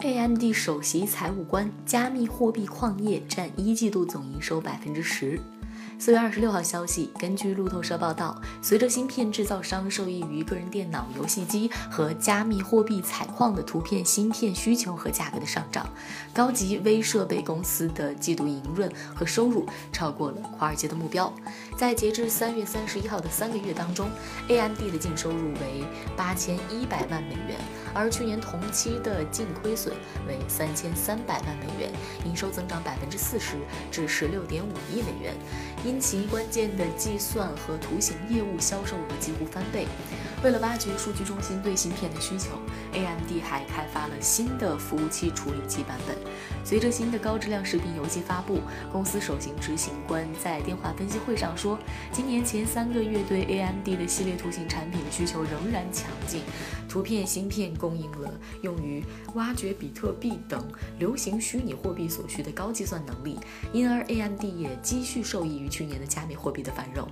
AMD 首席财务官，加密货币矿业占一季度总营收百分之十。四月二十六号消息，根据路透社报道，随着芯片制造商受益于个人电脑、游戏机和加密货币采矿的图片芯片需求和价格的上涨，高级微设备公司的季度营润和收入超过了华尔街的目标。在截至三月三十一号的三个月当中，AMD 的净收入为八千一百万美元，而去年同期的净亏损为三千三百万美元，营收增长百分之四十至十六点五亿美元。因其关键的计算和图形业务销售额几乎翻倍。为了挖掘数据中心对芯片的需求，AMD 还开发了新的服务器处理器版本。随着新的高质量视频游戏发布，公司首席执行官在电话分析会上说，今年前三个月对 AMD 的系列图形产品的需求仍然强劲。图片芯片供应了用于挖掘比特币等流行虚拟货币所需的高计算能力，因而 AMD 也继续受益于去年的加密货币的繁荣。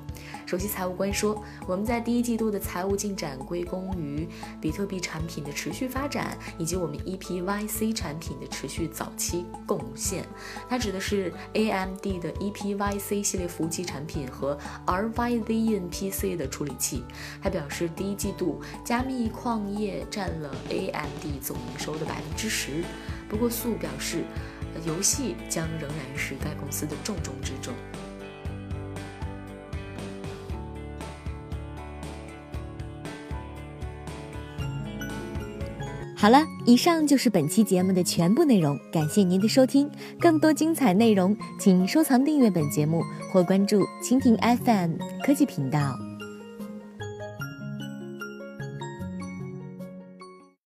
首席财务官说：“我们在第一季度的财务进展归功于比特币产品的持续发展，以及我们 EPYC 产品的持续早期贡献。”它指的是 AMD 的 EPYC 系列服务器产品和 RYZN-PC 的处理器。他表示，第一季度加密矿业业占了 AMD 总营收的百分之十。不过，素表示，游戏将仍然是该公司的重中之重。好了，以上就是本期节目的全部内容，感谢您的收听。更多精彩内容，请收藏订阅本节目或关注蜻蜓 FM 科技频道。